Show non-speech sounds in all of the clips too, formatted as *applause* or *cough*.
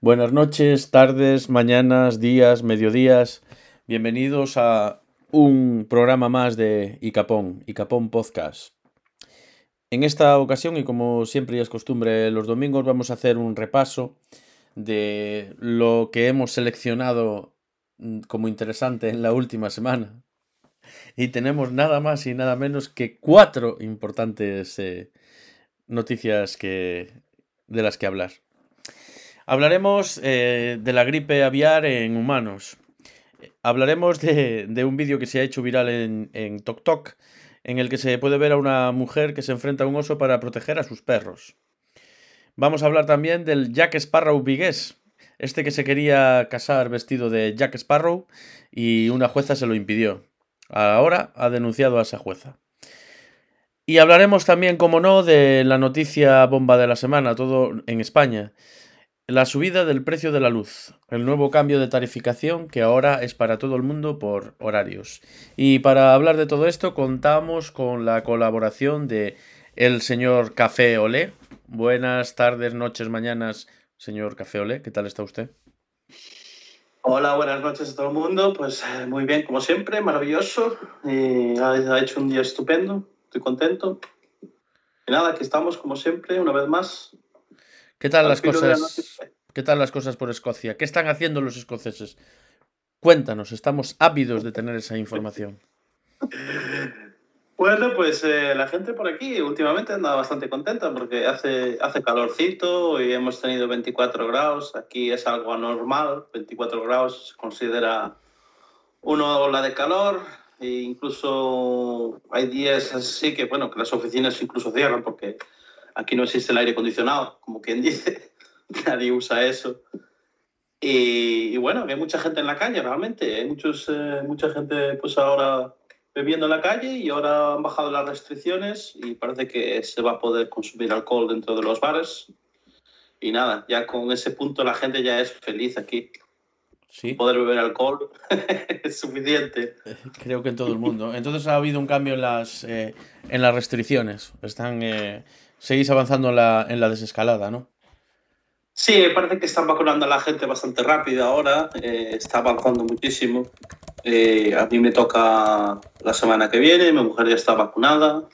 Buenas noches, tardes, mañanas, días, mediodías. Bienvenidos a un programa más de Icapón, Icapón Podcast. En esta ocasión, y como siempre es costumbre los domingos, vamos a hacer un repaso de lo que hemos seleccionado mm, como interesante en la última semana. Y tenemos nada más y nada menos que cuatro importantes eh, noticias que, de las que hablar. Hablaremos eh, de la gripe aviar en humanos. Hablaremos de, un vídeo que se ha hecho viral en, en TokTok, en el que se puede ver a una mujer que se enfrenta a un oso para proteger a sus perros. Vamos a hablar también del Jack Sparrow vigués, este que se quería casar vestido de Jack Sparrow y una jueza se lo impidió. Ahora ha denunciado a esa jueza. Y hablaremos también, como no, de la noticia bomba de la semana, todo en España. La subida del precio de la luz, el nuevo cambio de tarificación que ahora es para todo el mundo por horarios. Y para hablar de todo esto contamos con la colaboración de el señor Café Olé. Buenas tardes, noches, mañanas, señor Café Olé. ¿Qué tal está usted? Hola, buenas noches a todo el mundo. Pues eh, muy bien, como siempre, maravilloso. Ha hecho un día estupendo, estoy contento. Y nada, aquí estamos como siempre, una vez más, ¿Qué tal las cosas? ¿Qué tal las cosas por Escocia? ¿Qué están haciendo los escoceses? Cuéntanos, estamos ávidos de tener esa información. Bueno, pues eh, la gente por aquí últimamente anda bastante contenta porque hace, hace calorcito y hemos tenido 24 grados. Aquí es algo anormal, 24 grados se considera una ola de calor e incluso hay días así que, bueno, que las oficinas incluso cierran porque aquí no existe el aire acondicionado, como quien *laughs* dice, nadie usa eso. Y, bueno, hay mucha gente en la calle realmente, hay muchos, eh, mucha gente pues ahora bebiendo en la calle y ahora han bajado las restricciones y parece que se va a poder consumir alcohol dentro de los bares. Y nada, ya con ese punto la gente ya es feliz aquí. Sí. Poder beber alcohol *laughs* es suficiente. Creo que en todo el mundo. Entonces ha habido un cambio en las, eh, en las restricciones. Están, eh, seguís avanzando en la, en la desescalada, ¿no? Sí, parece que están vacunando a la gente bastante rápido ahora, eh, está avanzando muchísimo. Eh, a mí me toca la semana que viene, mi mujer ya está vacunada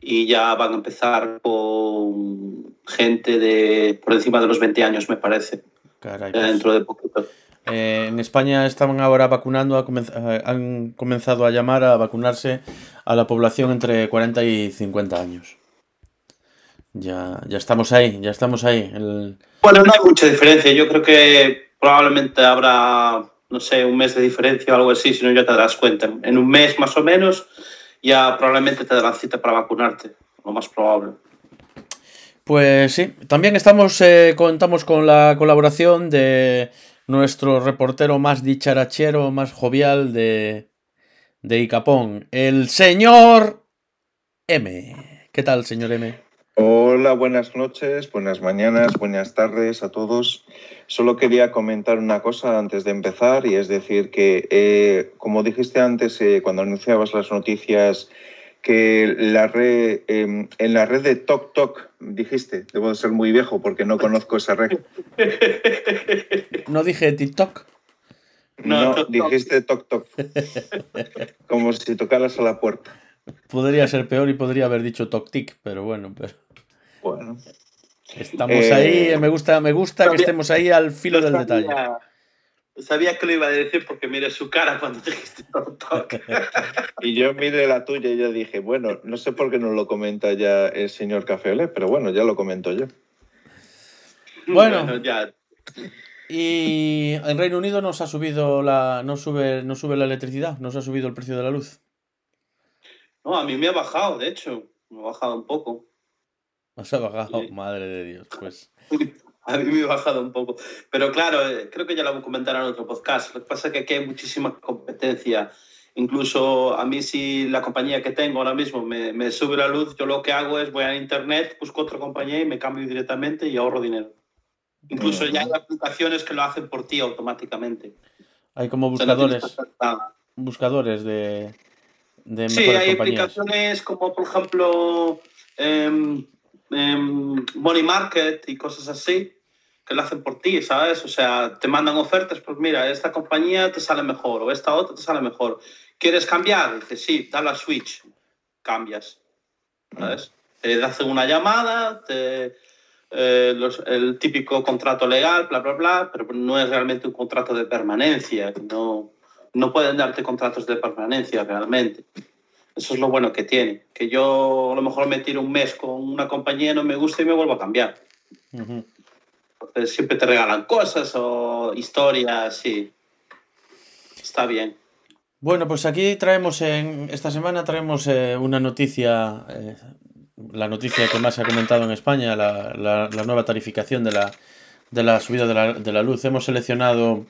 y ya van a empezar con gente de por encima de los 20 años, me parece. Caray, pues. dentro de poquito. Eh, en España están ahora vacunando, han comenzado a llamar a vacunarse a la población entre 40 y 50 años. Ya, ya estamos ahí, ya estamos ahí. Bueno, no hay mucha diferencia. Yo creo que probablemente habrá, no sé, un mes de diferencia o algo así, si no ya te das cuenta. En un mes más o menos ya probablemente te darán cita para vacunarte, lo más probable. Pues sí, también estamos, eh, contamos con la colaboración de nuestro reportero más dicharachero, más jovial de, de Icapón, el señor M. ¿Qué tal, señor M? Hola, buenas noches, buenas mañanas, buenas tardes a todos. Solo quería comentar una cosa antes de empezar y es decir que, eh, como dijiste antes eh, cuando anunciabas las noticias, que la red, em, en la red de TokTok, dijiste, debo de ser muy viejo porque no conozco esa red. ¿No dije TikTok? No, no dijiste TokTok. Como si tocaras a la puerta. Podría ser peor y podría haber dicho TokTik, pero bueno, pero... Bueno. Estamos ahí, eh, me gusta, me gusta que estemos ahí al filo del detalle. Sabía que lo iba a decir porque miré su cara cuando *laughs* dijiste y yo miré la tuya y yo dije, bueno, no sé por qué no lo comenta ya el señor Cafeolé, pero bueno, ya lo comento yo. Bueno, ya. Y en Reino Unido nos ha subido la. No sube, no sube la electricidad, nos ha subido el precio de la luz. No, a mí me ha bajado, de hecho. Me ha bajado un poco. *laughs* Nos ha bajado, madre de Dios, pues. *laughs* A mí me ha bajado un poco. Pero claro, eh, creo que ya lo comentar en otro podcast. Lo que pasa es que aquí hay muchísima competencia. Incluso a mí si la compañía que tengo ahora mismo me, me, sube la luz, yo lo que hago es voy a internet, busco otra compañía y me cambio directamente y ahorro dinero. Incluso ya hay aplicaciones que lo hacen por ti automáticamente. Hay como buscadores. buscadores de, de Sí, hay aplicaciones como por ejemplo... Eh, Money Market y cosas así, que lo hacen por ti, ¿sabes? O sea, te mandan ofertas, pues mira, esta compañía te sale mejor o esta otra te sale mejor. ¿Quieres cambiar? Dices, sí, da la switch, cambias, ¿sabes? Te hacen una llamada, te, eh, los, el típico contrato legal, bla, bla, bla, pero no es realmente un contrato de permanencia, no, no pueden darte contratos de permanencia realmente. Eso es lo bueno que tiene, que yo a lo mejor me tiro un mes con una compañía, no me gusta y me vuelvo a cambiar. Uh -huh. Entonces siempre te regalan cosas o historias y está bien. Bueno, pues aquí traemos en esta semana traemos eh, una noticia, eh, la noticia que más se ha comentado en España, la, la, la nueva tarificación de la, de la subida de la, de la, luz. Hemos seleccionado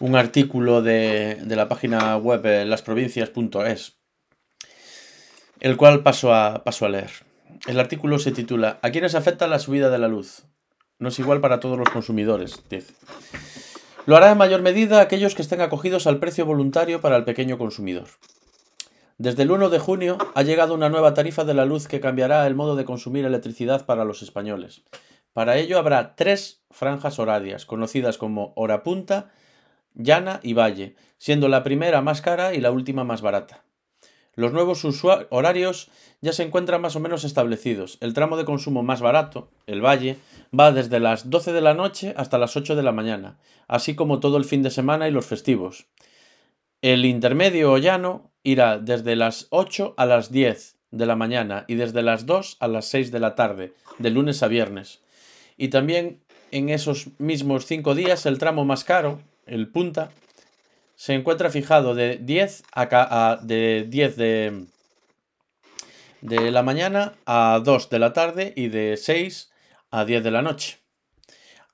un artículo de, de la página web eh, lasprovincias.es, el cual paso a, paso a leer. El artículo se titula ¿A quiénes afecta la subida de la luz? No es igual para todos los consumidores, dice. Lo hará en mayor medida aquellos que estén acogidos al precio voluntario para el pequeño consumidor. Desde el 1 de junio ha llegado una nueva tarifa de la luz que cambiará el modo de consumir electricidad para los españoles. Para ello habrá tres franjas horarias, conocidas como hora punta, llana y valle, siendo la primera más cara y la última más barata. Los nuevos horarios ya se encuentran más o menos establecidos. El tramo de consumo más barato, el valle, va desde las 12 de la noche hasta las 8 de la mañana, así como todo el fin de semana y los festivos. El intermedio o llano irá desde las 8 a las 10 de la mañana y desde las 2 a las 6 de la tarde, de lunes a viernes. Y también en esos mismos 5 días el tramo más caro, el punta, se encuentra fijado de 10 a, a de 10 de, de la mañana a 2 de la tarde y de 6 a 10 de la noche.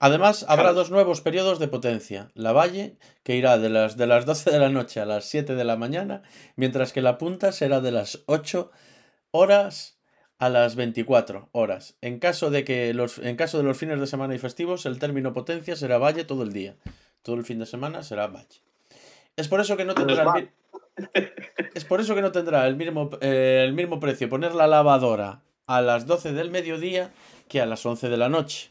Además, habrá dos nuevos periodos de potencia. La valle, que irá de las, de las 12 de la noche a las 7 de la mañana, mientras que la punta será de las 8 horas a las 24 horas. En caso de, que los, en caso de los fines de semana y festivos, el término potencia será valle todo el día. Todo el fin de semana será valle. Es por eso que no tendrá el, *laughs* es por eso que no tendrá el mismo, eh, el mismo precio poner la lavadora a las 12 del mediodía que a las 11 de la noche.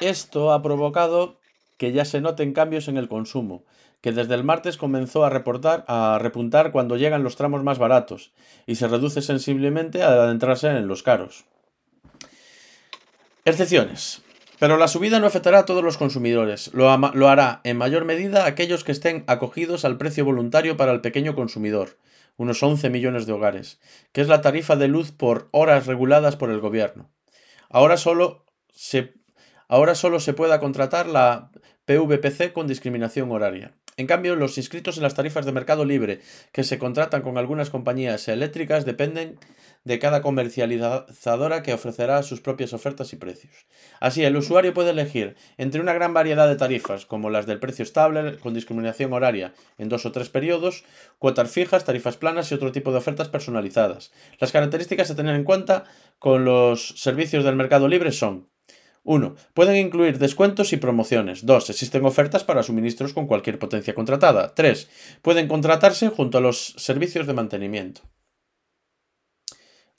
Esto ha provocado que ya se noten cambios en el consumo, que desde el martes comenzó a, reportar, a repuntar cuando llegan los tramos más baratos y se reduce sensiblemente al adentrarse en los caros. Excepciones. Pero la subida no afectará a todos los consumidores, lo, hará en mayor medida aquellos que estén acogidos al precio voluntario para el pequeño consumidor, unos 11 millones de hogares, que es la tarifa de luz por horas reguladas por el gobierno. Ahora solo se, ahora solo se pueda contratar la PVPC con discriminación horaria. En cambio, los inscritos en las tarifas de mercado libre que se contratan con algunas compañías eléctricas dependen de cada comercializadora que ofrecerá sus propias ofertas y precios. Así, el usuario puede elegir entre una gran variedad de tarifas, como las del precio estable, con discriminación horaria en dos o tres periodos, cuotas fijas, tarifas planas y otro tipo de ofertas personalizadas. Las características a tener en cuenta con los servicios del mercado libre son 1. Pueden incluir descuentos y promociones. 2. Existen ofertas para suministros con cualquier potencia contratada. 3. Pueden contratarse junto a los servicios de mantenimiento.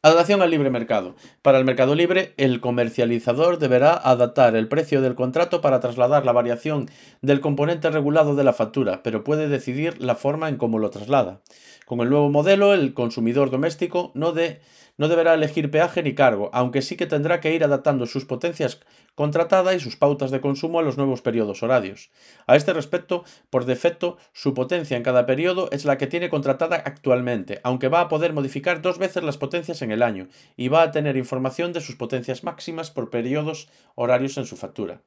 Adaptación al libre mercado. Para el mercado libre, el comercializador deberá adaptar el precio del contrato para trasladar la variación del componente regulado de la factura, pero puede decidir la forma en cómo lo traslada. Con el nuevo modelo, el consumidor doméstico no, de, no deberá elegir peaje ni cargo, aunque sí que tendrá que ir adaptando sus potencias contratadas y sus pautas de consumo a los nuevos periodos horarios. A este respecto, por defecto, su potencia en cada periodo es la que tiene contratada actualmente, aunque va a poder modificar dos veces las potencias en el año y va a tener información de sus potencias máximas por periodos horarios en su factura.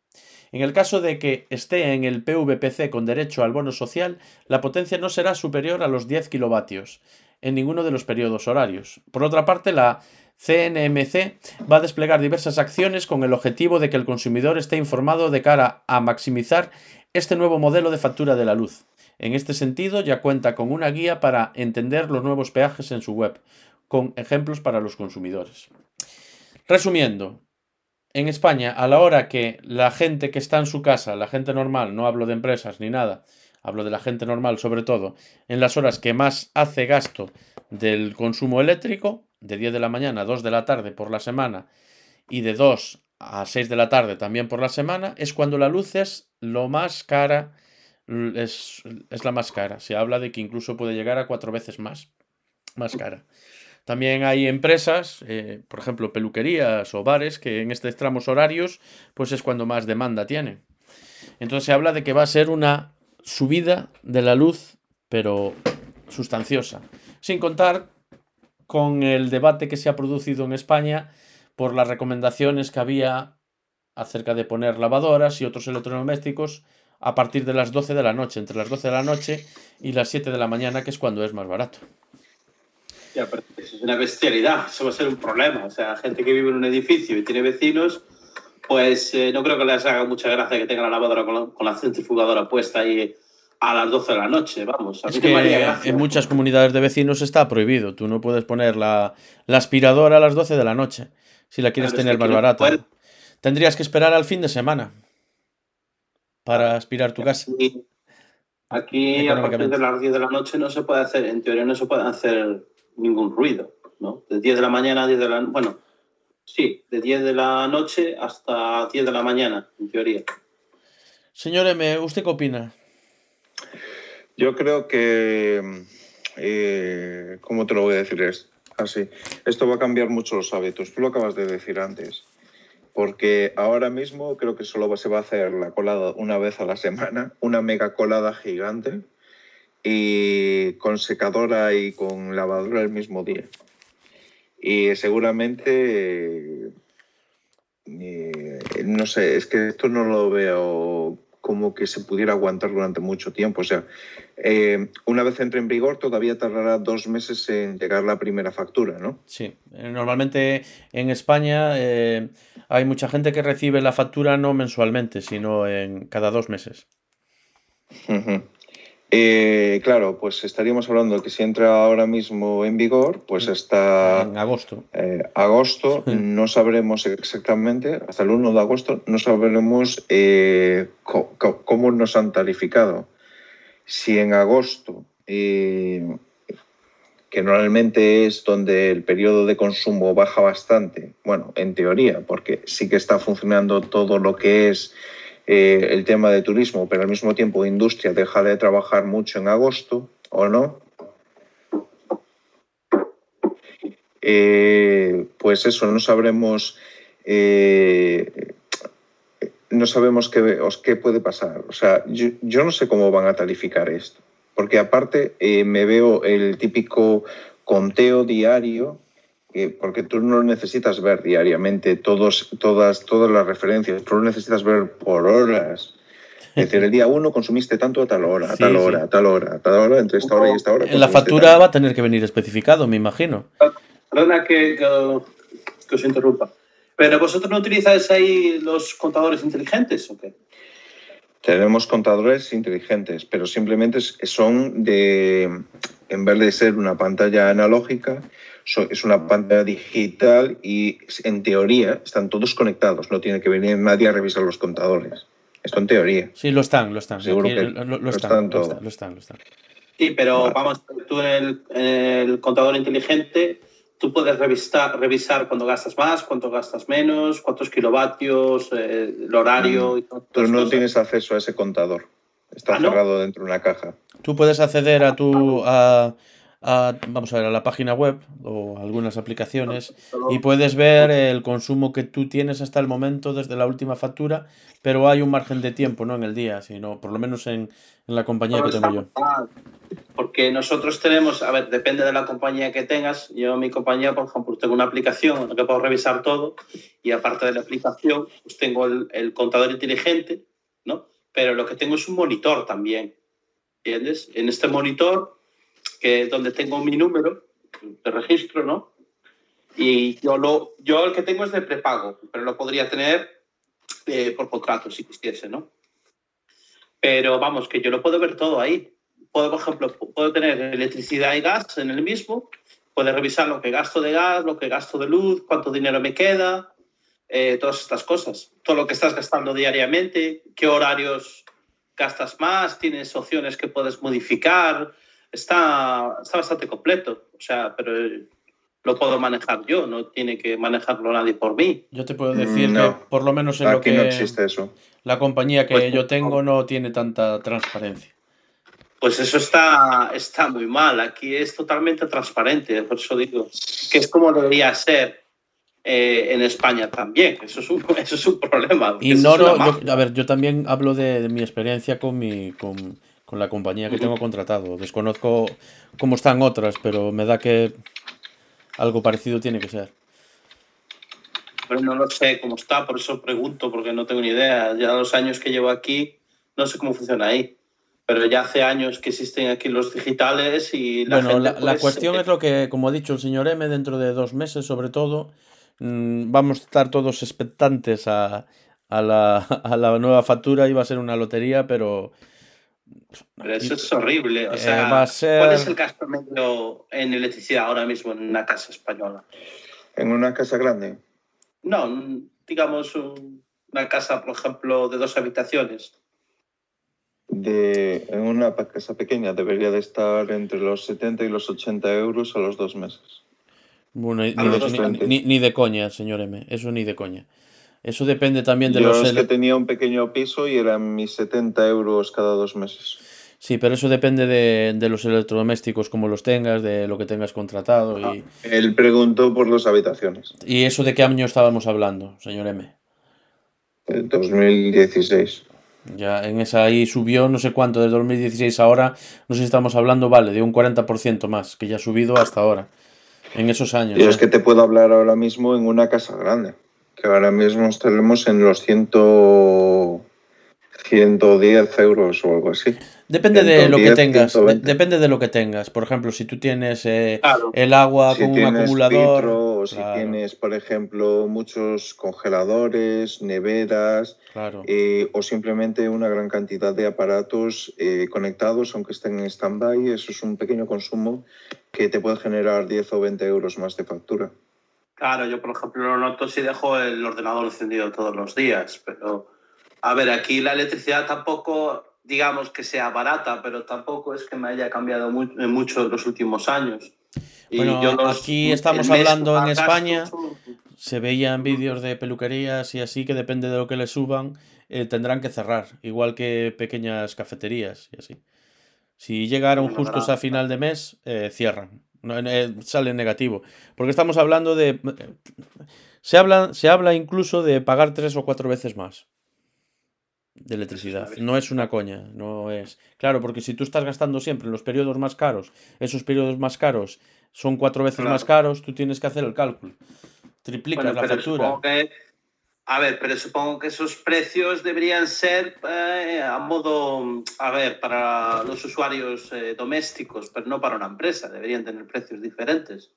En el caso de que esté en el PVPC con derecho al bono social, la potencia no será superior a los 10 kilovatios en ninguno de los periodos horarios. Por otra parte, la CNMC va a desplegar diversas acciones con el objetivo de que el consumidor esté informado de cara a maximizar este nuevo modelo de factura de la luz. En este sentido, ya cuenta con una guía para entender los nuevos peajes en su web, con ejemplos para los consumidores. Resumiendo, en España, a la hora que la gente que está en su casa, la gente normal, no hablo de empresas ni nada, hablo de la gente normal sobre todo, en las horas que más hace gasto del consumo eléctrico, de 10 de la mañana a 2 de la tarde por la semana y de 2 a 6 de la tarde también por la semana, es cuando la luz es lo más cara, es, es la más cara. Se habla de que incluso puede llegar a cuatro veces más, más cara. También hay empresas, eh, por ejemplo, peluquerías o bares, que en estos tramos horarios, pues es cuando más demanda tienen. Entonces se habla de que va a ser una subida de la luz, pero sustanciosa. Sin contar con el debate que se ha producido en España por las recomendaciones que había acerca de poner lavadoras y otros electrodomésticos a partir de las 12 de la noche, entre las 12 de la noche y las 7 de la mañana, que es cuando es más barato. Ya, pero eso es una bestialidad, eso va a ser un problema. O sea, gente que vive en un edificio y tiene vecinos, pues eh, no creo que les haga mucha gracia que tenga la lavadora con la, con la centrifugadora puesta ahí a las 12 de la noche, vamos. A es que en muchas comunidades de vecinos está prohibido. Tú no puedes poner la, la aspiradora a las 12 de la noche si la quieres claro, tener más barata. Puede... Tendrías que esperar al fin de semana para aspirar tu casa. Aquí, aquí a partir de las 10 de la noche no se puede hacer, en teoría no se puede hacer ningún ruido, ¿no? De 10 de la mañana a 10 de la bueno, sí, de 10 de la noche hasta 10 de la mañana, en teoría. Señor M, ¿usted qué opina? Yo creo que, eh, ¿cómo te lo voy a decir? Así, esto va a cambiar mucho los hábitos. Tú lo acabas de decir antes. Porque ahora mismo creo que solo se va a hacer la colada una vez a la semana, una mega colada gigante y con secadora y con lavadora el mismo día. Y seguramente, eh, no sé, es que esto no lo veo como que se pudiera aguantar durante mucho tiempo. O sea, eh, una vez entre en vigor, todavía tardará dos meses en llegar la primera factura, ¿no? Sí, eh, normalmente en España eh, hay mucha gente que recibe la factura no mensualmente, sino en cada dos meses. Uh -huh. Eh, claro, pues estaríamos hablando que si entra ahora mismo en vigor, pues hasta... En agosto. Eh, agosto, sí. no sabremos exactamente, hasta el 1 de agosto, no sabremos eh, cómo nos han tarificado. Si en agosto, que normalmente es donde el periodo de consumo baja bastante, bueno, en teoría, porque sí que está funcionando todo lo que es eh, el tema de turismo, pero al mismo tiempo industria deja de trabajar mucho en agosto, ¿o no? Eh, pues eso, no sabremos, eh, no sabemos qué, qué, puede pasar. O sea, yo, no sé cómo van a tarificar esto, porque aparte me veo el típico conteo diario porque tú no necesitas ver diariamente todos, todas, todas las referencias, tú lo necesitas ver por horas. Es decir, el día uno consumiste tanto a tal hora, a tal sí, hora, sí. a tal hora, a tal hora, entre esta hora y esta hora. En la factura tanto. va a tener que venir especificado, me imagino. Perdona que, que, que, os interrumpa. ¿Pero vosotros no utilizáis ahí los contadores inteligentes o qué? Tenemos contadores inteligentes, pero simplemente son de, en vez de ser una pantalla analógica, es una pantalla digital y en teoría están todos conectados, no tiene que venir nadie a revisar los contadores. Esto en teoría. Sí, lo están, lo están. Seguro Aquí, que lo, lo, lo están, están lo están, lo están. Sí, pero vale. vamos, tú en el, en el, contador inteligente, tú puedes revisar, revisar cuando gastas más, cuánto gastas menos, cuántos kilovatios, eh, el horario. Mm. Y todo, Tú no cosas. tienes acceso a ese contador. Está ¿Ah, no? cerrado dentro de una caja. Tú puedes acceder a tu. A, a, vamos a ver, a la página web o algunas aplicaciones y puedes ver el consumo que tú tienes hasta el momento desde la última factura, pero hay un margen de tiempo, no en el día, sino por lo menos en, en la compañía que tengo yo. Porque nosotros tenemos, a ver, depende de la compañía que tengas. Yo, mi compañía, por ejemplo, tengo una aplicación en la que puedo revisar todo y aparte de la aplicación, pues tengo el, el contador inteligente, ¿no? Pero lo que tengo es un monitor también, ¿entiendes? En este monitor que donde tengo mi número de registro, ¿no? Y yo, lo, yo el que tengo es de prepago, pero lo podría tener eh, por contrato si quisiese, ¿no? Pero vamos, que yo lo puedo ver todo ahí. Puedo, por ejemplo, puedo tener electricidad y gas en el mismo, puedo revisar lo que gasto de gas, lo que gasto de luz, cuánto dinero me queda, eh, todas estas cosas. Todo lo que estás gastando diariamente, qué horarios gastas más, tienes opciones que puedes modificar, está, está bastante completo. O sea, pero lo puedo manejar yo, no tiene que manejarlo nadie por mí. Yo te puedo decir Mm, No. que por lo menos en lo que no existe eso. la compañía que Pues, yo tengo no tiene tanta transparencia. Pues eso está, está muy mal. Aquí es totalmente transparente, por eso digo que es como debería ser eh, en España también. Eso es un, *laughs* eso es un problema. es Ignoro, una yo- a ver, yo también hablo de, de mi experiencia con mi con, con la compañía que tengo contratado. Desconozco cómo están otras, pero me da que algo parecido tiene que ser. Pero no lo sé cómo está, por eso pregunto, porque no tengo ni idea. Ya los años que llevo aquí, no sé cómo funciona ahí. Pero ya hace años que existen aquí los digitales y la bueno, gente, la, la pues, cuestión eh, es lo que, como ha dicho el señor M, dentro de dos meses, sobre todo, mm, vamos a estar todos expectantes a, a la, *laughs* a la nueva factura va a ser una lotería, pero Pero eso es horrible. O Eh, sea, va a ser- ¿cuál es el gasto medio en electricidad ahora mismo en una casa española? En una casa grande, No, digamos un- una casa, por ejemplo, de dos habitaciones. de, en una casa pequeña, debería de estar entre los 70 y los 80 euros a los dos meses. bueno, ni de coña, señor M, eso ni de coña. Eso depende también de Yo los... es que tenía un pequeño piso y eran mis 70 euros cada dos meses. Sí, pero eso depende de, de los electrodomésticos, como los tengas, de lo que tengas contratado y, Él preguntó por las habitaciones. y eso de qué año estábamos hablando, señor M. En 2016. Ya en esa ahí subió no sé cuánto, desde 2016 ahora, no sé si estamos hablando, vale, de un 40% más, que ya ha subido hasta ahora, en esos años. ¿eh? es que te puedo hablar ahora mismo en una casa grande, que ahora mismo estaremos en los 100, 110 euros o algo así. Depende de lo que 110, tengas, de- 120. depende de lo que tengas. Por ejemplo, si tú tienes eh, Claro. el agua Si con un acumulador, o si claro. tienes, por ejemplo, muchos congeladores, neveras claro. eh, o simplemente una gran cantidad de aparatos eh, conectados, aunque estén en stand-by, eso es un pequeño consumo que te puede generar 10 o 20 euros más de factura. Claro, yo por ejemplo lo noto si dejo el ordenador encendido todos los días, pero a ver, aquí la electricidad tampoco, digamos que sea barata, pero tampoco es que me haya cambiado eh, mucho en los últimos años. Y Bueno, yo los- aquí estamos hablando en España. gasto Se veían vídeos de peluquerías y así que depende de lo que le suban, eh, tendrán que cerrar, igual que pequeñas cafeterías y así. Si llegaron Bueno, justos a final de mes, eh, cierran. No, eh, sale negativo. Porque estamos hablando de... Se habla, se habla incluso de pagar tres o cuatro veces más de electricidad. No es una coña, no es... Claro, porque si tú estás gastando siempre en los periodos más caros, esos periodos más caros son cuatro veces Claro. más caros, tú tienes que hacer el cálculo. Triplicas Bueno, la factura. supongo que, a ver, pero supongo que esos precios deberían ser eh, a modo, a ver, para los usuarios eh, domésticos, pero no para una empresa. Deberían tener precios diferentes,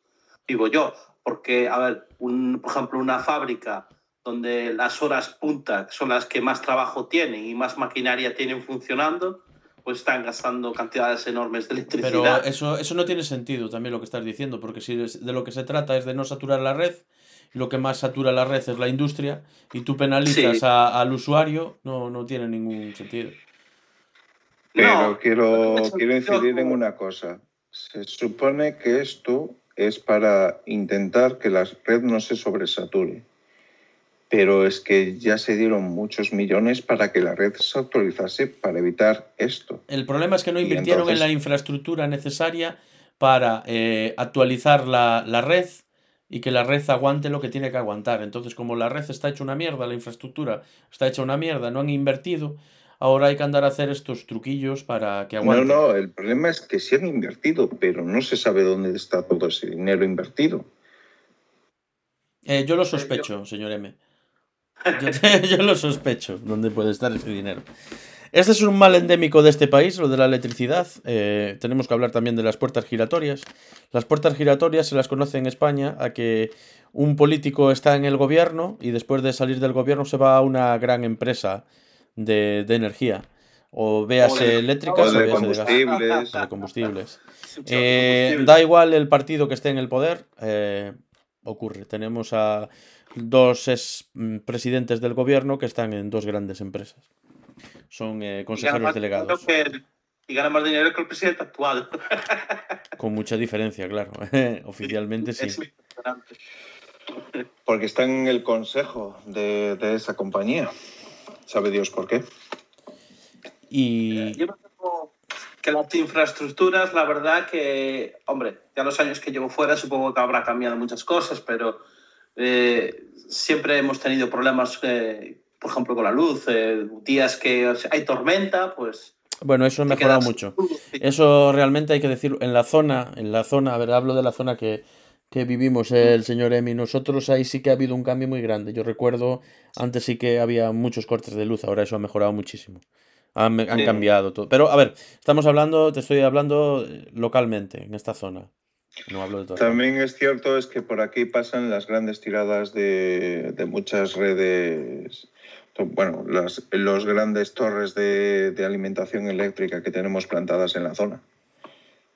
digo yo. Porque, a ver, un, por ejemplo, una fábrica donde las horas punta son las que más trabajo tienen y más maquinaria tienen funcionando, pues están gastando cantidades enormes de Pero electricidad. eso, eso no tiene sentido también lo que estás diciendo, porque si de lo que se trata es de no saturar la red, lo que más satura la red es la industria, y tú penalizas Sí. a- al usuario, no, no tiene ningún sentido. Pero No, quiero, quiero incidir en una cosa. Se supone que esto es para intentar que la red no se sobresature. Pero es que ya se dieron muchos millones para que la red se actualizase para evitar esto. El problema es que no invirtieron en la infraestructura necesaria para eh, actualizar la, la red y que la red aguante lo que tiene que aguantar. Entonces, como la red está hecha una mierda, la infraestructura está hecha una mierda, no han invertido, ahora hay que andar a hacer estos truquillos para que No, aguante. no, el problema es que sí han invertido, pero no se sabe dónde está todo ese dinero invertido. Eh, yo lo sospecho, señor M. Yo, *laughs* yo lo sospecho, dónde puede estar ese dinero. Este es un mal endémico de este país, lo de la electricidad. Eh, tenemos que hablar también de las puertas giratorias. Las puertas giratorias se las conoce en España a que un político está en el gobierno y después de salir del gobierno se va a una gran empresa de, de energía. O véase O de- eléctricas o de véase de gas. combustibles. de combustibles. *laughs* Eh, combustible. da igual el partido que esté en el poder, eh, ocurre. Tenemos a dos ex mm, presidentes del gobierno que están en dos grandes empresas. Son eh, Y consejeros además, delegados. Creo que, y gana más dinero que el presidente actual. *laughs* Con mucha diferencia, claro. *laughs* Oficialmente sí. Es impresionante. Porque está en el consejo de, de esa compañía. Sabe Dios por qué. Y Yo me temo que las infraestructuras, la verdad que, hombre, ya los años que llevo fuera supongo que habrá cambiado muchas cosas, pero eh, siempre hemos tenido problemas, eh, por ejemplo, con la luz. eh, días que o sea, hay tormenta, pues... bueno, eso ha mejorado mucho. Eso realmente hay que decirlo. En la zona, en la zona, a ver, hablo de la zona que, que vivimos el señor Emi. Nosotros ahí sí que ha habido un cambio muy grande. Yo recuerdo, antes sí que había muchos cortes de luz, ahora eso ha mejorado muchísimo. Han, han Sí. cambiado todo. Pero a ver, estamos hablando, te estoy hablando eh, localmente, en esta zona. No hablo de todo. También es cierto es que por aquí pasan las grandes tiradas de, de muchas redes, bueno, las, los grandes torres de, de alimentación eléctrica que tenemos plantadas en la zona.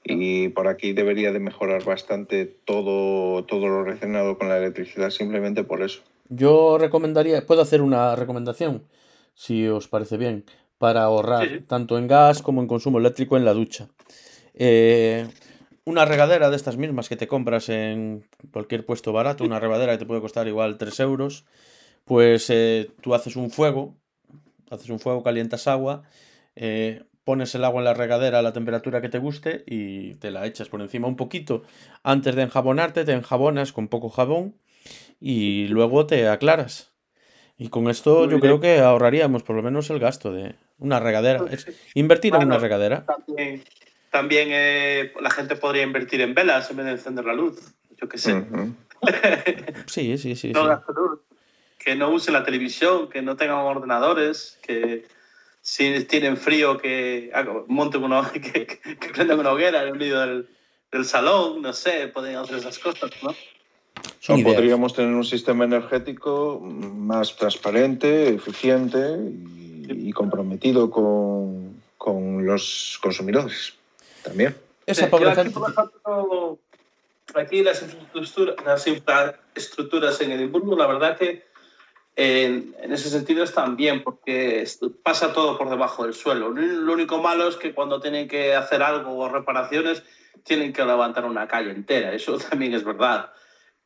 Y por aquí debería de mejorar bastante todo, todo lo relacionado con la electricidad simplemente por eso. Yo recomendaría, puedo hacer una recomendación, si os parece bien, para ahorrar Sí. tanto en gas como en consumo eléctrico en la ducha. Eh, una regadera de estas mismas que te compras en cualquier puesto barato, una regadera que te puede costar igual 3 euros, pues eh, tú haces un fuego, haces un fuego, calientas agua, eh, pones el agua en la regadera a la temperatura que te guste y te la echas por encima un poquito. Antes de enjabonarte, te enjabonas con poco jabón y luego te aclaras. Y con esto Muy yo creo que ahorraríamos por lo menos el gasto de una regadera. Es invertir en una regadera. También, también eh, la gente podría invertir en velas en vez de encender la luz. Yo qué sé. *laughs* Sí, sí, sí, No sí. gaste luz. Que no usen la televisión, que no tengan ordenadores, que si tienen frío, que monten una, *laughs* que, que- que prendan una hoguera en el medio del, del salón, no sé, pueden hacer esas cosas, ¿no? Son O ideas. podríamos tener un sistema energético más transparente, eficiente y, y comprometido con, con los consumidores también. Esa Sí, yo aquí, gente. por ejemplo, aquí las infraestructuras, las infraestructuras en Edimburgo, la verdad que en, en ese sentido están bien, porque pasa todo por debajo del suelo. Lo único malo es que cuando tienen que hacer algo o reparaciones, tienen que levantar una calle entera. Eso *laughs* también es verdad.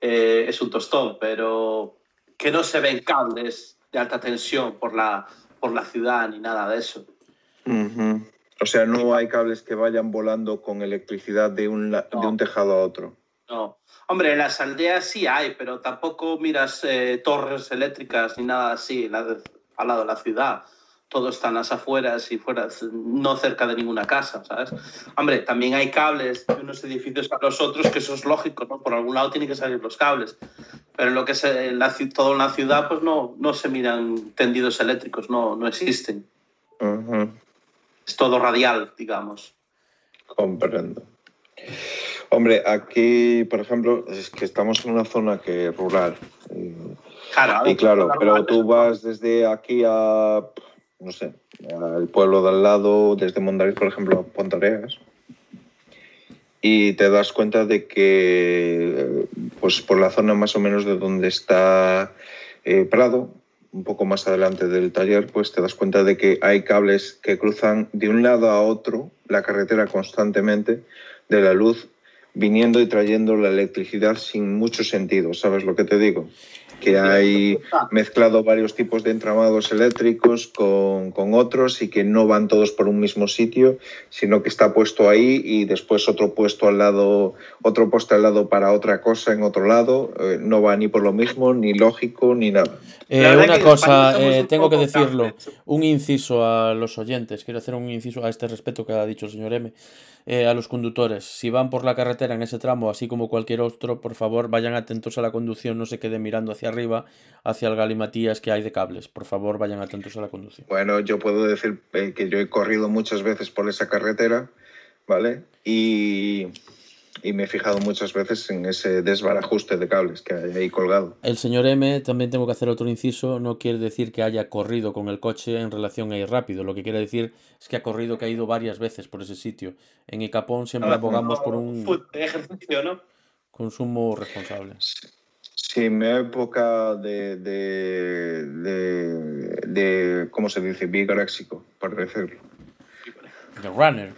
Eh, es un tostón, pero que no se ven cables de alta tensión por la, por la ciudad ni nada de eso. Ujú. O sea, no hay cables que vayan volando con electricidad de un, la- de un tejado a otro. No. Hombre, en las aldeas sí hay, pero tampoco miras eh, torres eléctricas ni nada así la- al lado de la ciudad. Todo está en las afueras y fuera, no cerca de ninguna casa, ¿sabes? Hombre, también hay cables de unos edificios a los otros, que eso es lógico, ¿no? Por algún lado tienen que salir los cables. Pero en lo que es en la, todo en la ciudad, pues no, no se miran tendidos eléctricos, no, no existen. Es todo radial, digamos. Comprendo. Hombre, aquí, por ejemplo, es que estamos en una zona que es rural. Y, Claro, y claro, pero tú vas desde aquí a, no sé, al pueblo de al lado, desde Mondariz, por ejemplo, a Pontareas, y te das cuenta de que, eh, pues por la zona más o menos de donde está eh, Prado, un poco más adelante del taller, pues te das cuenta de que hay cables que cruzan de un lado a otro la carretera constantemente de la luz, viniendo y trayendo la electricidad sin mucho sentido, ¿sabes lo que te digo? Que hay mezclado varios tipos de entramados eléctricos con, con otros y que no van todos por un mismo sitio, sino que está puesto ahí y después otro puesto al lado, otro puesto al lado para otra cosa en otro lado, eh, no va ni por lo mismo, ni lógico, ni nada. Eh, una cosa, eh, un tengo que decirlo, un inciso a los oyentes, quiero hacer un inciso a este respeto que ha dicho el señor M, eh, a los conductores. Si van por la carretera en ese tramo, así como cualquier otro, por favor, vayan atentos a la conducción, no se queden mirando hacia arriba, hacia el galimatías que hay de cables. Por favor, vayan atentos a la conducción. Bueno, yo puedo decir eh, que yo he corrido muchas veces por esa carretera, ¿vale? Y, y me he fijado muchas veces en ese desbarajuste de cables que hay ahí colgado. El señor M, también tengo que hacer otro inciso, no quiere decir que haya corrido con el coche en relación a ir rápido. Lo que quiere decir es que ha corrido, que ha ido varias veces por ese sitio. En Icapón siempre abogamos por un ejercicio, ¿no? consumo responsable. Sí, mi época de, de, de, de, ¿cómo se dice? Bigaráxico, por decirlo. The Runner.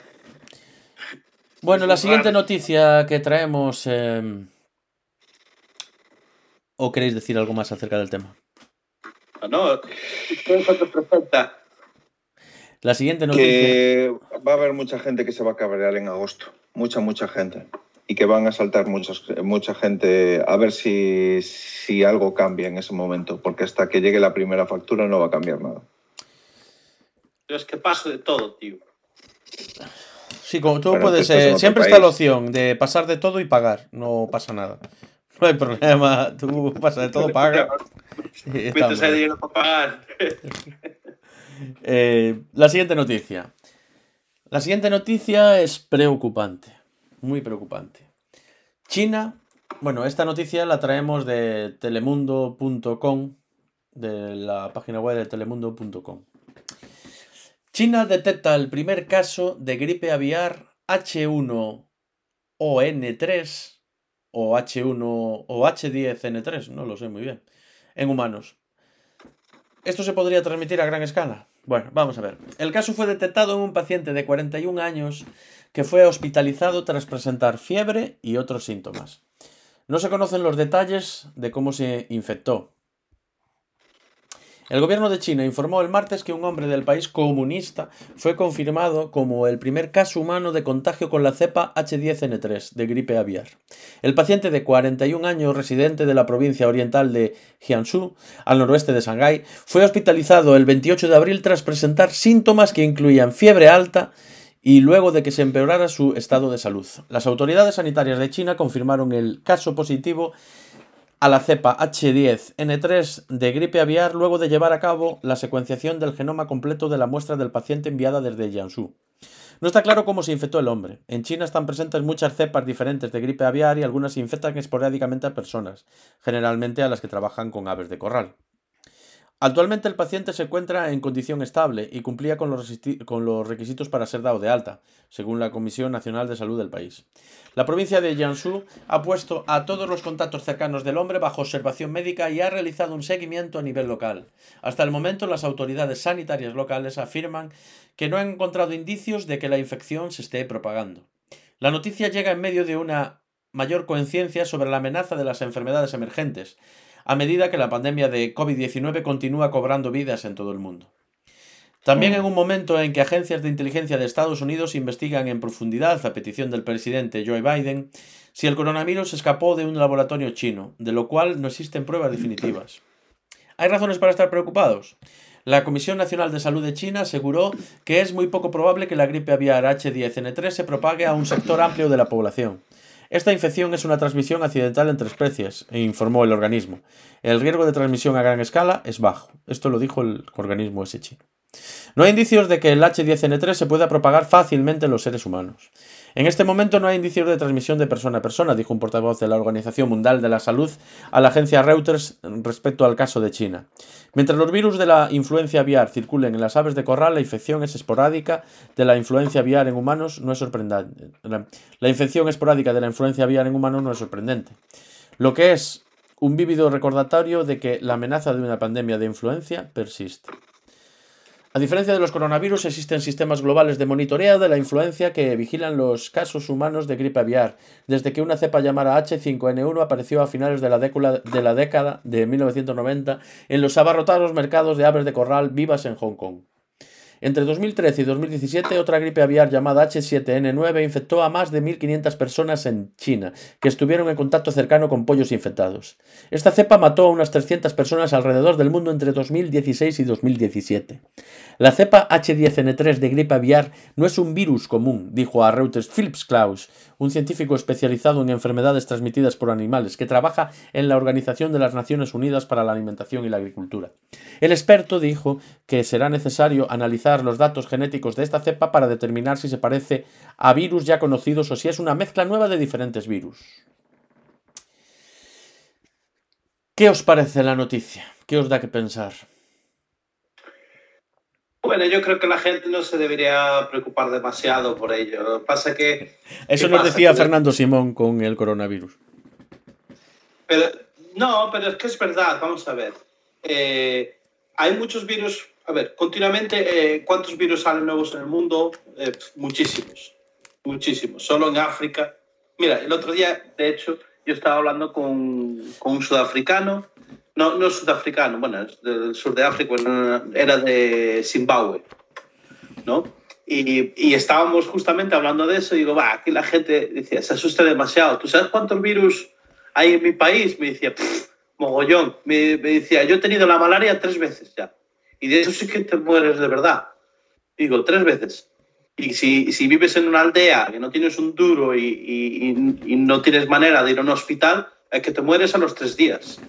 Bueno, la siguiente noticia que traemos... Eh... ¿O queréis decir algo más acerca del tema? No, perfecta. La siguiente noticia. Que va a haber mucha gente que se va a cabrear en agosto. Mucha, mucha gente. Y que van a saltar muchos, mucha gente a ver si, si algo cambia en ese momento. Porque hasta que llegue la primera factura no va a cambiar nada. Pero es que paso de todo, tío. Sí, como tú puedes. Eh, siempre está la opción de pasar de todo y pagar. No pasa nada. *laughs* No hay problema. *laughs* Tú pasas de todo, paga. Mientras hay dinero para pagar. *laughs* Eh, la siguiente noticia. La siguiente noticia es preocupante. Muy preocupante. China. Bueno, esta noticia la traemos de telemundo.com, de la página web de telemundo.com. China detecta el primer caso de gripe aviar H1ON3 o H1 o H10N3, no lo sé muy bien, en humanos. ¿Esto se podría transmitir a gran escala? Bueno, vamos a ver. El caso fue detectado en un paciente de 41 años que fue hospitalizado tras presentar fiebre y otros síntomas. No se conocen los detalles de cómo se infectó, el gobierno de China informó el martes que un hombre del país comunista fue confirmado como el primer caso humano de contagio con la cepa H10N3 de gripe aviar. El paciente de 41 años, residente de la provincia oriental de Jiangsu, al noroeste de Shanghái, fue hospitalizado el 28 de abril tras presentar síntomas que incluían fiebre alta y luego de que se empeorara su estado de salud. Las autoridades sanitarias de China confirmaron el caso positivo a la cepa H10N3 de gripe aviar luego de llevar a cabo la secuenciación del genoma completo de la muestra del paciente enviada desde Jiangsu. No está claro cómo se infectó el hombre. En China están presentes muchas cepas diferentes de gripe aviar y algunas se infectan esporádicamente a personas, generalmente a las que trabajan con aves de corral. Actualmente el paciente se encuentra en condición estable y cumplía con los, con los, requisitos para ser dado de alta, según la Comisión Nacional de Salud del país. La provincia de Jiangsu ha puesto a todos los contactos cercanos del hombre bajo observación médica y ha realizado un seguimiento a nivel local. Hasta el momento las autoridades sanitarias locales afirman que no han encontrado indicios de que la infección se esté propagando. La noticia llega en medio de una mayor conciencia sobre la amenaza de las enfermedades emergentes, a medida que la pandemia de COVID-19 continúa cobrando vidas en todo el mundo. También en un momento en que agencias de inteligencia de Estados Unidos investigan en profundidad, a petición del presidente Joe Biden, si el coronavirus escapó de un laboratorio chino, de lo cual no existen pruebas definitivas. ¿Hay razones para estar preocupados? La Comisión Nacional de Salud de China aseguró que es muy poco probable que la gripe aviar H10N3 se propague a un sector amplio de la población. Esta infección es una transmisión accidental entre especies, informó el organismo. El riesgo de transmisión a gran escala es bajo. Esto lo dijo el organismo ese. No hay indicios de que el H10N3 se pueda propagar fácilmente en los seres humanos. En este momento no hay indicios de transmisión de persona a persona, dijo un portavoz de la Organización Mundial de la Salud a la agencia Reuters respecto al caso de China. Mientras los virus de la influencia aviar circulen en las aves de corral, la infección es esporádica de la influencia aviar en humanos no es sorprendente. La infección esporádica de la influencia aviar en humanos no es sorprendente. Lo que es un vívido recordatorio de que la amenaza de una pandemia de influencia persiste. A diferencia de los coronavirus, existen sistemas globales de monitoreo de la influencia que vigilan los casos humanos de gripe aviar, desde que una cepa llamada H5N1 apareció a finales de la, de década de 1990 en los abarrotados mercados de aves de corral vivas en Hong Kong. Entre 2013 y 2017, otra gripe aviar llamada H7N9 infectó a más de 1.500 personas en China, que estuvieron en contacto cercano con pollos infectados. Esta cepa mató a unas 300 personas alrededor del mundo entre 2016 y 2017. La cepa H10N3 de gripe aviar no es un virus común, dijo a Reuters Philips Klaus, un científico especializado en enfermedades transmitidas por animales que trabaja en la Organización de las Naciones Unidas para la Alimentación y la Agricultura. El experto dijo que será necesario analizar los datos genéticos de esta cepa para determinar si se parece a virus ya conocidos o si es una mezcla nueva de diferentes virus. ¿Qué os parece la noticia? ¿Qué os da que pensar? Bueno, yo creo que la gente no se debería preocupar demasiado por ello. Lo que pasa que... Eso nos decía Fernando Simón con el coronavirus. Pero, no, pero es que es verdad, vamos a ver. Eh, hay muchos virus a ver, continuamente, eh, ¿cuántos virus salen nuevos en el mundo? Eh, muchísimos, muchísimos. Solo en África. Mira, el otro día, de hecho, yo estaba hablando con, con un sudafricano, no, no sudafricano, bueno, es del sur de África, era de Zimbabue, ¿no? Y, y, estábamos justamente hablando de eso y digo, va, aquí la gente decía, se asusta demasiado. ¿Tú sabes cuántos virus hay en mi país? Me decía, mogollón. Me, me, decía, yo he tenido la malaria tres veces ya. Y de eso sí que te mueres de verdad. Digo, tres veces. Y si, si vives en una aldea que no tienes un duro y, y, y, no tienes manera de ir a un hospital, es que te mueres a los tres días.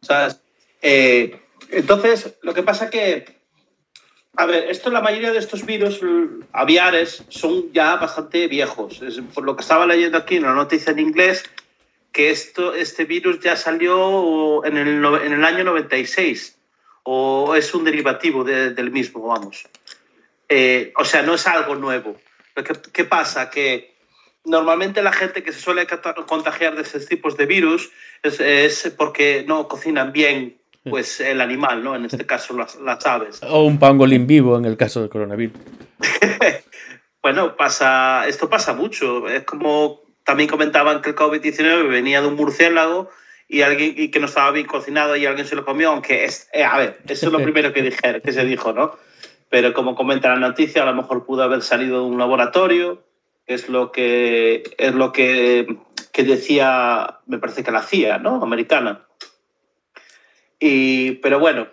¿Sabes? Eh, entonces, lo que pasa que a ver, esto, la mayoría de estos virus aviares son ya bastante viejos. Es, por lo que estaba leyendo aquí en la noticia en inglés, que esto, este virus ya salió en el, en el año 96, o es un derivativo de, del mismo, vamos. Eh, o sea, no es algo nuevo. ¿Qué, ¿Qué pasa? Que normalmente la gente que se suele contagiar de estos tipos de virus es, es porque no cocinan bien pues el animal, ¿no? En este caso las, las aves. O un pangolín vivo en el caso del coronavirus. *laughs* bueno, pasa, esto pasa mucho. Es como también comentaban que el COVID-19 venía de un murciélago y alguien y que no estaba bien cocinado y alguien se lo comió, aunque es, eh, a ver, eso es lo *laughs* primero que, dije, que se dijo, ¿no? Pero como comenta la noticia, a lo mejor pudo haber salido de un laboratorio, es lo que es lo que, que decía, me parece que la CIA, ¿no? Americana. Y, pero bueno,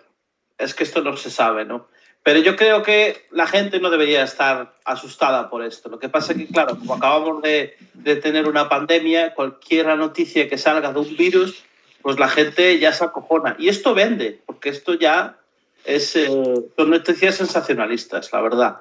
es que esto no se sabe, ¿no? Pero yo creo que la gente no debería estar asustada por esto. Lo que pasa es que, claro, como acabamos de, tener una pandemia, cualquier noticia que salga de un virus, pues la gente ya se acojona. Y esto vende, porque esto ya es, eh, son noticias sensacionalistas, la verdad.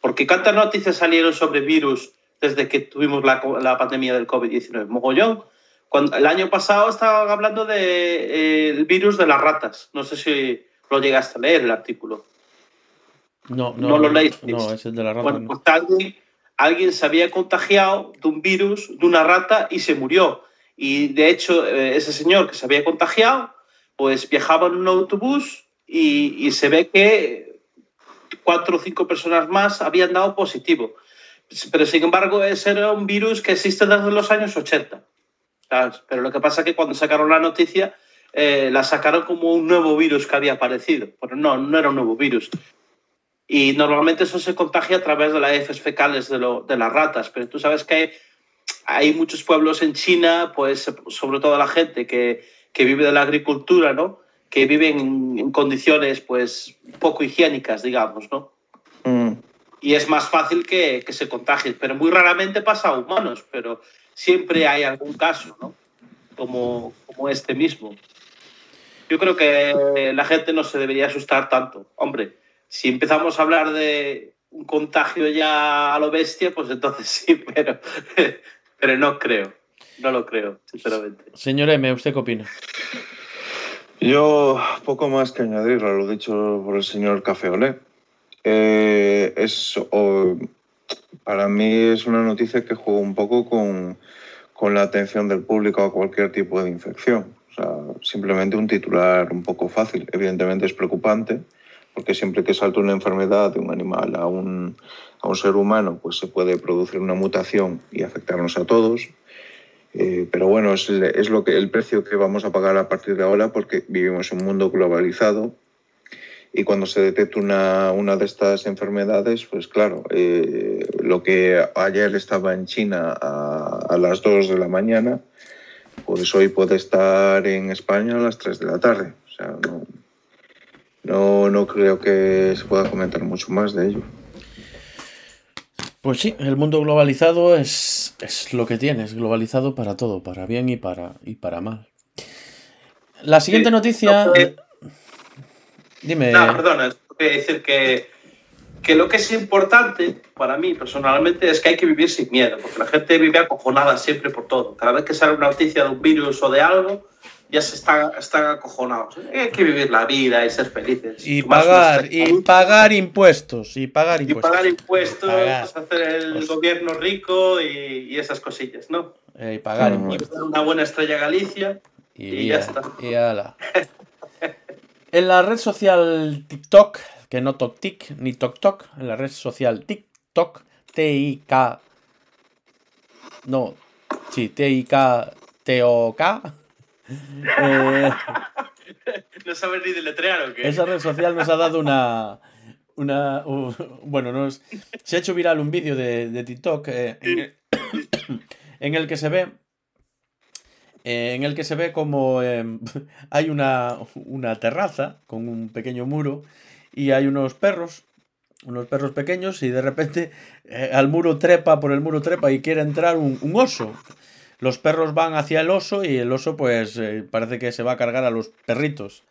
Porque ¿cuántas noticias salieron sobre virus desde que tuvimos la, la pandemia del COVID-19? Mogollón. Cuando, el año pasado estaban hablando del de, eh, virus de las ratas. No sé si lo llegaste a leer el artículo. No, no, no lo leíste. No, es el de la rata. Bueno, no. pues alguien, alguien se había contagiado de un virus de una rata y se murió. Y de hecho, eh, ese señor que se había contagiado, pues viajaba en un autobús y, y se ve que cuatro o cinco personas más habían dado positivo. Pero sin embargo, ese era un virus que existe desde los años 80. ¿sabes? Pero lo que pasa es que cuando sacaron la noticia, eh, la sacaron como un nuevo virus que había aparecido. Pero no, no era un nuevo virus. Y normalmente eso se contagia a través de las heces fecales de, lo, de las ratas. Pero tú sabes que hay, hay, muchos pueblos en China, pues sobre todo la gente que, que vive de la agricultura, ¿no? Que viven en, en condiciones pues poco higiénicas, digamos, ¿no? Mm. Y es más fácil que, que se contagien. Pero muy raramente pasa a humanos, pero siempre hay algún caso, ¿no? Como, como este mismo. Yo creo que la gente no se debería asustar tanto. Hombre, si empezamos a hablar de un contagio ya a lo bestia, pues entonces *laughs* sí, pero, pero no creo. No lo creo, sinceramente. Señor M, ¿usted qué opina? Yo poco más que añadir a lo dicho por el señor Café Olé. Eh, es, o, para mí es una noticia que juega un poco con, con la atención del público a cualquier tipo de infección. O sea, simplemente un titular un poco fácil. Evidentemente es preocupante, porque siempre que salta una enfermedad de un animal a un, a un ser humano, pues se puede producir una mutación y afectarnos a todos. Eh, pero bueno, es, es lo que, el precio que vamos a pagar a partir de ahora porque vivimos en un mundo globalizado y cuando se detecta una, una de estas enfermedades, pues claro, eh, lo que ayer estaba en China a, a, las 2 de la mañana, pues hoy puede estar en España a las 3 de la tarde. O sea, no, no, no creo que se pueda comentar mucho más de ello. Pues sí, el mundo globalizado es, es lo que tiene, es globalizado para todo, para bien y para, y para mal. La siguiente Sí, noticia... no, eh, Dime. No, perdona, voy a decir que, que lo que es importante para mí personalmente es que hay que vivir sin miedo, porque la gente vive acojonada siempre por todo. Cada vez que sale una noticia de un virus o de algo, ya se están, están acojonados. Hay que vivir la vida y ser felices. Y pagar, y pagar impuestos, y pagar y impuestos. pagar impuestos, Pagar. hacer el Pues- gobierno rico y, y esas cosillas, ¿no? Eh, y pagar Mm. Y impuestos. una buena estrella Galicia. Y, y ya ya está. Y ala. En la red social TikTok, que no TokTik ni TokTok, en la red social TikTok, T-I-K. No, sí, T-I-K-T-O-K. Eh, *laughs* no sabes ni deletrear o qué. esa red social nos ha dado una. una u- bueno, nos, se ha hecho viral un vídeo de, de TikTok eh, en, el- *coughs* en el que se ve. eh, en el que se ve como em, *laughs* hay una, una terraza con un pequeño muro y hay unos perros, unos perros pequeños y de repente eh, al muro trepa, por el muro trepa y quiere entrar un, un oso. Los perros van hacia el oso y el oso pues eh, parece que se va a cargar a los perritos.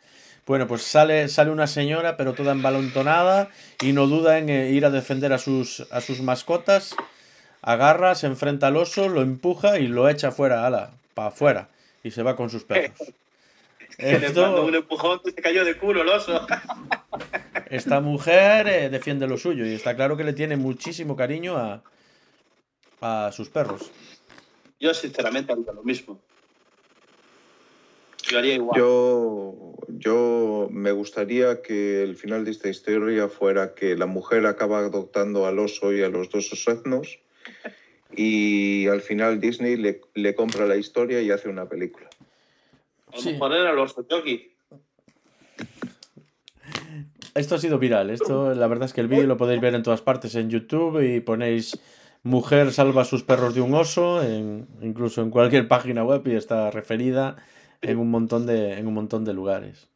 Bueno, pues sale, sale una señora, pero toda embalontonada y no duda en eh, ir a defender a sus, a sus mascotas. Agarra, se enfrenta al oso, lo empuja y lo echa fuera, ala, para afuera. Y se va con sus perros. *laughs* Que Esto- un empujón se cayó de culo el oso. *laughs* esta mujer eh, defiende lo suyo y está claro que le tiene muchísimo cariño a, a sus perros. Yo, sinceramente, haría lo mismo. Yo haría igual. Yo, yo me gustaría que el final de esta historia fuera que la mujer acaba adoptando al oso y a los dos osetnos *laughs* y al final Disney le, le compra la historia y hace una película. A lo sí. el oso Yogi. Esto ha sido viral. Esto, la verdad es que el vídeo lo podéis ver en todas partes en YouTube y ponéis mujer salva a sus perros de un oso, en- incluso en cualquier página web y está referida en un montón de, en un montón de lugares.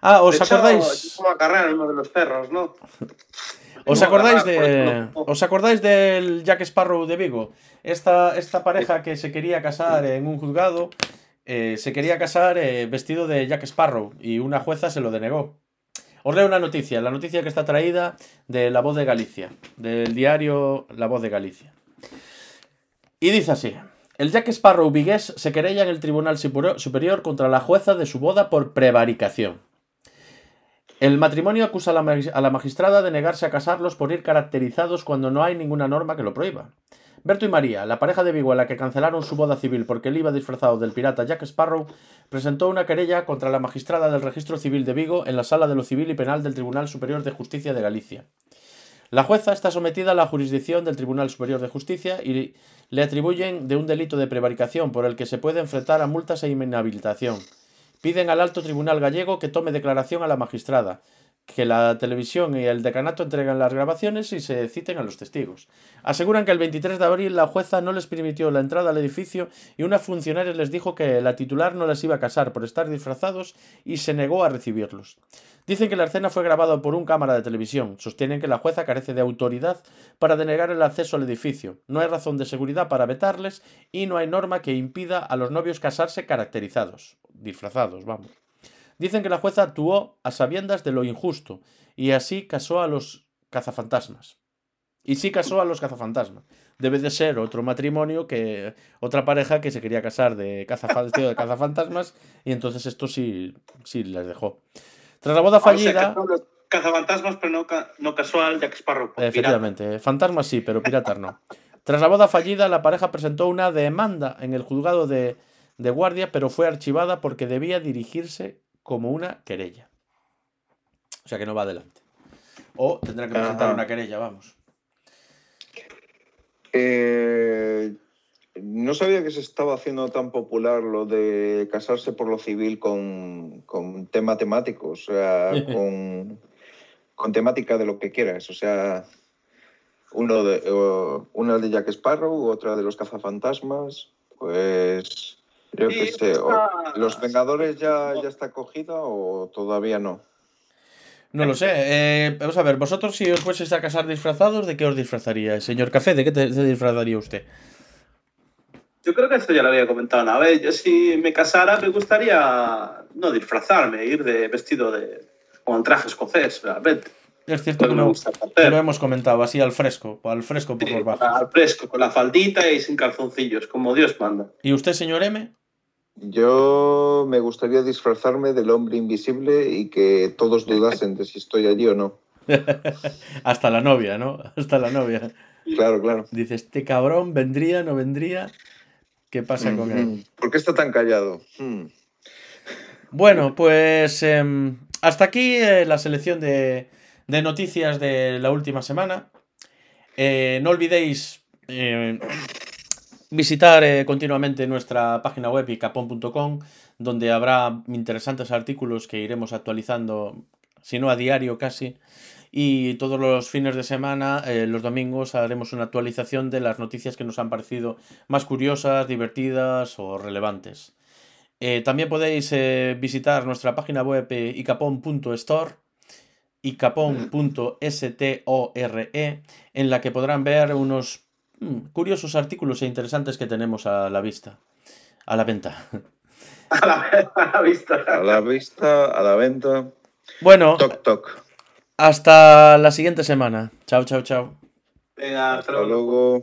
Ah, ¿os De hecho, acordáis? Como agarrar a uno de los perros, ¿no? *laughs* ¿Os acordáis de ¿Os acordáis del Jack Sparrow de Vigo? Esta, esta pareja que se quería casar en un juzgado eh, se quería casar eh, vestido de Jack Sparrow y una jueza se lo denegó. Os leo una noticia, la noticia que está traída de La Voz de Galicia, del diario La Voz de Galicia. Y dice así: El Jack Sparrow vigués se querella en el Tribunal Superior contra la jueza de su boda por prevaricación. El matrimonio acusa a la magistrada de negarse a casarlos por ir caracterizados cuando no hay ninguna norma que lo prohíba. Berto y María, la pareja de Vigo a la que cancelaron su boda civil porque él iba disfrazado del pirata Jack Sparrow, presentó una querella contra la magistrada del Registro Civil de Vigo en la Sala de lo Civil y Penal del Tribunal Superior de Justicia de Galicia. La jueza está sometida a la jurisdicción del Tribunal Superior de Justicia y le atribuyen de un delito de prevaricación por el que se puede enfrentar a multas e inhabilitación. Piden al alto tribunal gallego que tome declaración a la magistrada, que la televisión y el decanato entreguen las grabaciones y se citen a los testigos. Aseguran que el 23 de abril la jueza no les permitió la entrada al edificio y una funcionaria les dijo que la titular no les iba a casar por estar disfrazados y se negó a recibirlos. Dicen que la escena fue grabada por un cámara de televisión. Sostienen que la jueza carece de autoridad para denegar el acceso al edificio. No hay razón de seguridad para vetarles y no hay norma que impida a los novios casarse caracterizados. Disfrazados, vamos. Dicen que la jueza actuó a sabiendas de lo injusto y así casó a los cazafantasmas. Y sí casó a los cazafantasmas. Debe de ser otro matrimonio que otra pareja que se quería casar de, cazafa- *laughs* vestido de cazafantasmas y entonces esto sí, sí les dejó. Tras la boda O sea, fallida... cazafantasmas, pero no, ca- no casual Jack Sparrow. pirata. Efectivamente, fantasmas sí, pero piratas no. Tras la boda fallida, la pareja presentó una demanda en el juzgado de, de guardia, pero fue archivada porque debía dirigirse como una querella. O sea que no va adelante. O tendrá que presentar Ajá. una querella, vamos. Eh, no sabía que se estaba haciendo tan popular lo de casarse por lo civil con, con tema temático, o sea, *laughs* con, con temática de lo que quieras. O sea, uno de, una de Jack Sparrow, otra de los cazafantasmas, pues yo Sí, qué sé. está- ¿Los Vengadores ya, ya está cogida o todavía no? No lo sé. eh, vamos a ver, vosotros si os fueseis a casar disfrazados, ¿de qué os disfrazaría? Señor Café, ¿de qué te, se disfrazaría usted? Yo creo que esto ya lo había comentado una vez. Yo si me casara me gustaría no disfrazarme, ir de vestido de con traje escocés, realmente. Es cierto Lo que que me no, gusta que lo hemos comentado, así al fresco, al fresco por Sí, los bajos. al fresco, con la faldita y sin calzoncillos, como Dios manda. ¿Y usted, señor M? Yo me gustaría disfrazarme del hombre invisible y que todos dudasen de si estoy allí o no. *laughs* Hasta la novia, ¿no? Hasta la novia. Claro, claro. Dice, este cabrón vendría, no vendría. ¿Qué pasa con él? ¿Por qué está tan callado? Mm. Bueno, pues em, hasta aquí eh, la selección de, de noticias de la última semana. Eh, no olvidéis eh, visitar eh, continuamente nuestra página web icapon.com, donde habrá interesantes artículos que iremos actualizando, si no a diario casi. Y todos los fines de semana, eh, los domingos, haremos una actualización de las noticias que nos han parecido más curiosas, divertidas o relevantes. Eh, también podéis visitar nuestra página web icapon.store icapon.store en la que podrán ver unos mm, curiosos artículos e interesantes que tenemos a la vista, a la venta. *laughs* A la, a la vista. A la vista, a la venta. Bueno, Toc, toc. hasta la siguiente semana. Chao, chao, chao. Venga, Hasta luego.